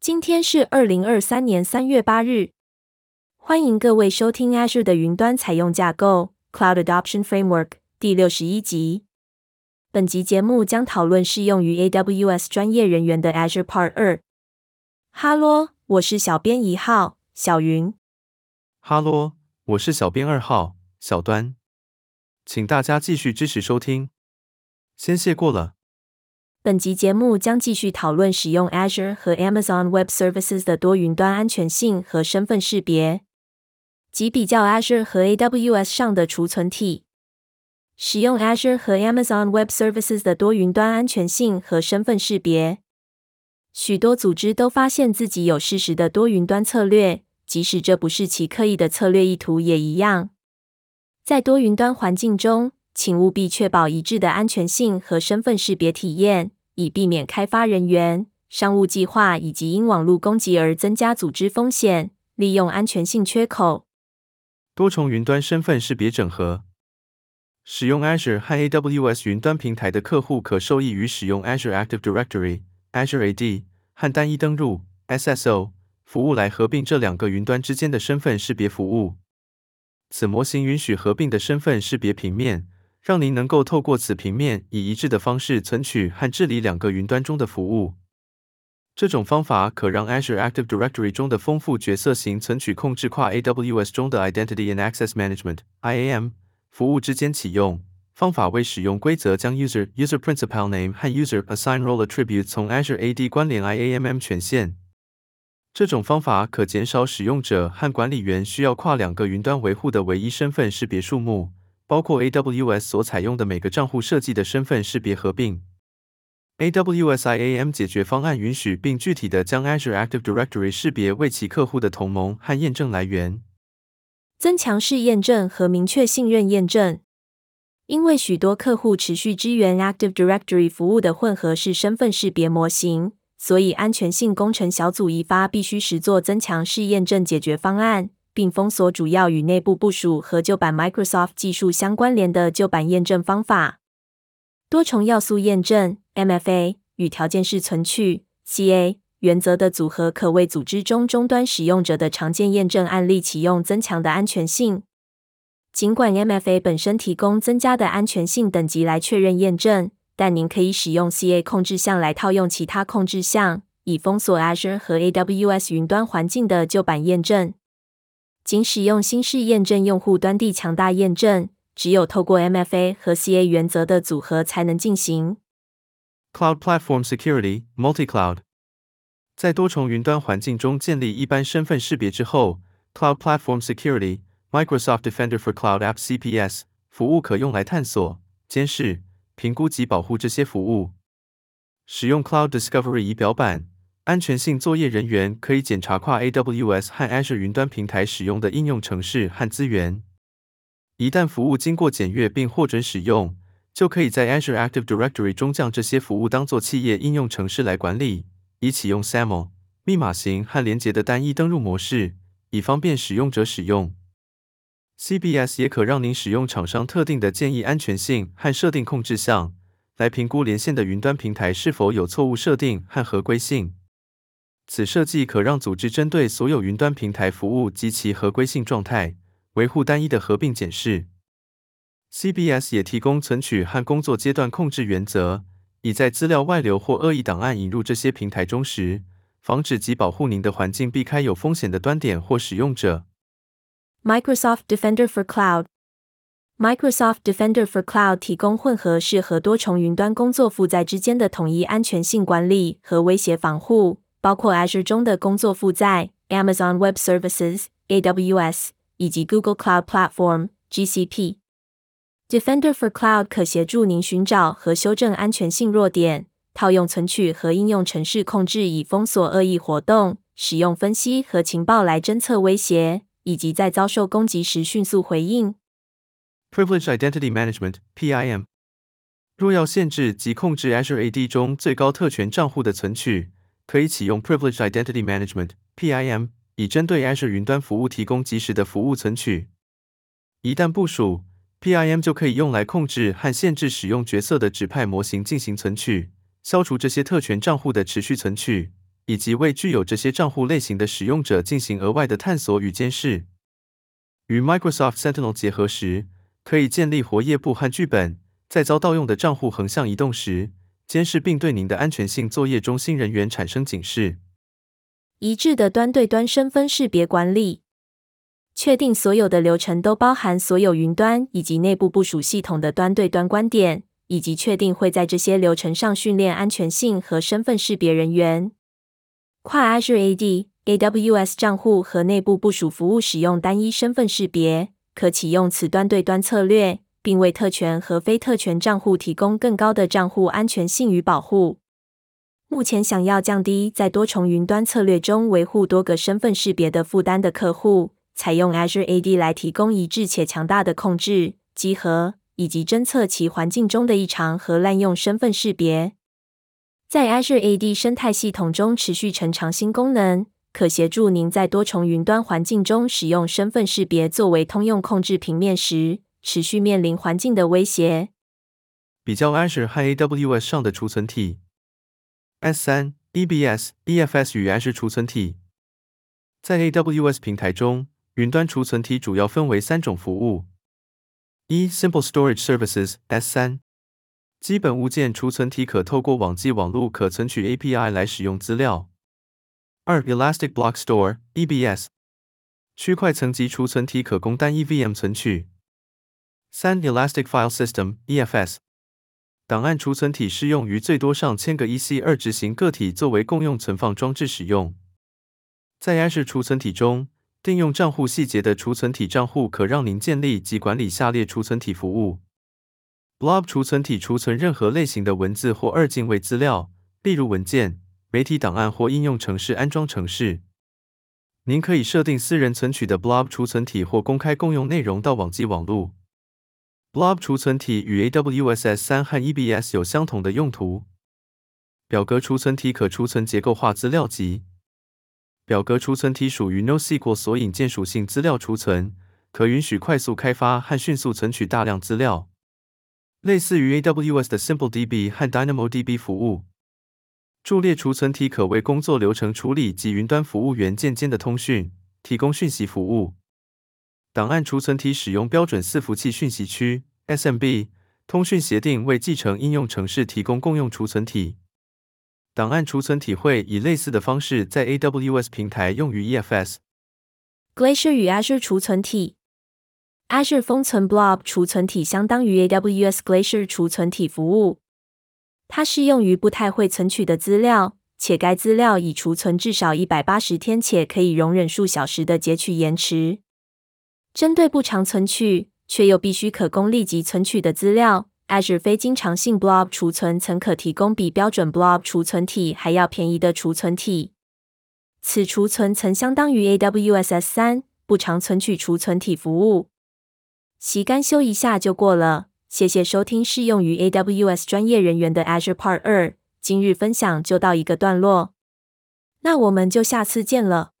今天是二零二三年三月八日，欢迎各位收听 Azure 的云端采用架构 Cloud Adoption Framework 第六十一集。本集节目将讨论适用于 AWS 专业人员的 Azure Part 二。哈喽，我是小编一号小云。哈喽，我是小编二号小端。请大家继续支持收听，先谢过了。本集节目将继续讨论使用 Azure 和 Amazon Web Services 的多云端安全性和身份识别，及比较 Azure 和 AWS 上的储存体。使用 Azure 和 Amazon Web Services 的多云端安全性和身份识别，许多组织都发现自己有适时的多云端策略，即使这不是其刻意的策略意图也一样。在多云端环境中，请务必确保一致的安全性和身份识别体验，以避免开发人员、商务计划以及因网络攻击而增加组织风险。利用安全性缺口。多重云端身份识别整合。使用 Azure 和 AWS 云端平台的客户可受益于使用 Azure Active Directory (Azure AD) 和单一登录 (SSO) 服务来合并这两个云端之间的身份识别服务。此模型允许合并的身份识别平面。让您能够透过此平面以一致的方式存取和治理两个云端中的服务。这种方法可让 Azure Active Directory 中的丰富角色型存取控制跨 AWS 中的 Identity and Access Management (IAM) 服务之间启用。方法为使用规则将 User User Principal Name 和 User Assign Role Attribute 从 Azure AD 关联 IAMM 权限。这种方法可减少使用者和管理员需要跨两个云端维护的唯一身份识别数目。包括 AWS 所采用的每个账户设计的身份识别合并。AWS IAM 解决方案允许并具体地将 Azure Active Directory 识别为其客户的同盟和验证来源，增强式验证和明确信任验证。因为许多客户持续支援 Active Directory 服务的混合式身份识别模型，所以安全性工程小组一发必须实作增强式验证解决方案。并封锁主要与内部部署和旧版 Microsoft 技术相关联的旧版验证方法。多重要素验证 （MFA） 与条件式存取 （CA） 原则的组合，可为组织中终端使用者的常见验证案例启用增强的安全性。尽管 MFA 本身提供增加的安全性等级来确认验证，但您可以使用 CA 控制项来套用其他控制项，以封锁 Azure 和 AWS 云端环境的旧版验证。仅使用新式验证用户端地强大验证，只有透过 MFA 和 CA 原则的组合才能进行。Cloud Platform Security Multi-Cloud 在多重云端环境中建立一般身份识别之后，Cloud Platform Security Microsoft Defender for Cloud (App CPS 服务可用来探索、监视、评估及保护这些服务。使用 Cloud Discovery 仪表板。安全性作业人员可以检查跨 AWS 和 Azure 云端平台使用的应用程式和资源。一旦服务经过检阅并获准使用，就可以在 Azure Active Directory 中将这些服务当作企业应用程式来管理，以启用 SAML 密码型和连结的单一登入模式，以方便使用者使用。CBS 也可让您使用厂商特定的建议安全性和设定控制项，来评估连线的云端平台是否有错误设定和合规性。此设计可让组织针对所有云端平台服务及其合规性状态，维护单一的合并检视。CBS 也提供存取和工作阶段控制原则，以在资料外流或恶意档案引入这些平台中时，防止及保护您的环境避开有风险的端点或使用者。Microsoft Defender for Cloud Microsoft Defender for Cloud 提供混合式和多重云端工作负载之间的统一安全性管理和威胁防护。包括 Azure 中的工作负载、Amazon Web Services (AWS) 以及 Google Cloud Platform (GCP). Defender for Cloud 可协助您寻找和修正安全性弱点，套用存取和应用程式控制以封锁恶意活动，使用分析和情报来侦测威胁，以及在遭受攻击时迅速回应。Privilege Identity Management (PIM) 若要限制及控制 Azure AD 中最高特权账户的存取。可以启用 Privileged Identity Management (PIM) 以针对 Azure 云端服务提供及时的服务存取。一旦部署，PIM 就可以用来控制和限制使用角色的指派模型进行存取，消除这些特权账户的持续存取，以及为具有这些账户类型的使用者进行额外的探索与监视。与 Microsoft Sentinel 结合时，可以建立活页簿和剧本，在遭盗用的账户横向移动时，监视并对您的安全性作业中心人员产生警示。一致的端对端身份识别管理，确定所有的流程都包含所有云端以及内部部署系统的端对端观点，以及确定会在这些流程上训练安全性和身份识别人员。跨 Azure AD、AWS 账户和内部部署服务使用单一身份识别，可启用此端对端策略，并为特权和非特权账户提供更高的账户安全性与保护。目前，想要降低在多重云端策略中维护多个身份识别的负担的客户，采用 Azure AD 来提供一致且强大的控制、集合以及侦测其环境中的异常和滥用身份识别。在 Azure AD 生态系统中持续成长新功能，可协助您在多重云端环境中使用身份识别作为通用控制平面时，持续面临环境的威胁。比较 Azure 和 AWS 上的储存体。S3、EBS、EFS 与 Azure 储存体。在 AWS 平台中，云端储存体主要分为三种服务：一、Simple Storage Services S3。基本物件储存体可透过网际网路可存取 API 来使用资料。二、Elastic Block Store (EBS) 区块层级储存体可供单一 VM 存取。三、Elastic File System (EFS) 档案储存体适用于最多上千个 EC2 执行个体作为共用存放装置使用。在 Azure 储存体中，定用账户细节的储存体账户可让您建立及管理下列储存体服务。Blob 储存体储存任何类型的文字或二进位资料，例如文件、媒体档案或应用程式安装程式。您可以设定私人存取的 Blob 储存体或公开共用内容到网际网路。Blob 储存体与 AWS S3 和 EBS 有相同的用途。表格储存体可储存结构化资料集。表格储存体属于 NoSQL 索引键属性资料储存，可允许快速开发和迅速存取大量资料。类似于 AWS 的 SimpleDB 和 DynamoDB 服务，伫列储存体可为工作流程处理及云端服务元件间的通讯提供讯息服务。档案储存体使用标准伺服器讯息区 SMB 通讯协定为继承应用程式提供共用储存体。档案储存体会以类似的方式在 AWS 平台用于 EFS。Glacier 与 Azure 储存体。Azure 封存 Blob 储存体相当于 AWS Glacier 储存体服务，它适用于不太会存取的资料，且该资料已储存至少一百八十天，且可以容忍数小时的截取延迟。针对不常存取却又必须可供立即存取的资料，Azure 非经常性 Blob 储存曾可提供比标准 Blob 储存体还要便宜的储存体。此储存层相当于 AWS S3 不常存取储存体服务。其干修一下就过了，谢谢收听适用于 AWS 专业人员的 Azure Part 二，今日分享就到一个段落，那我们就下次见了。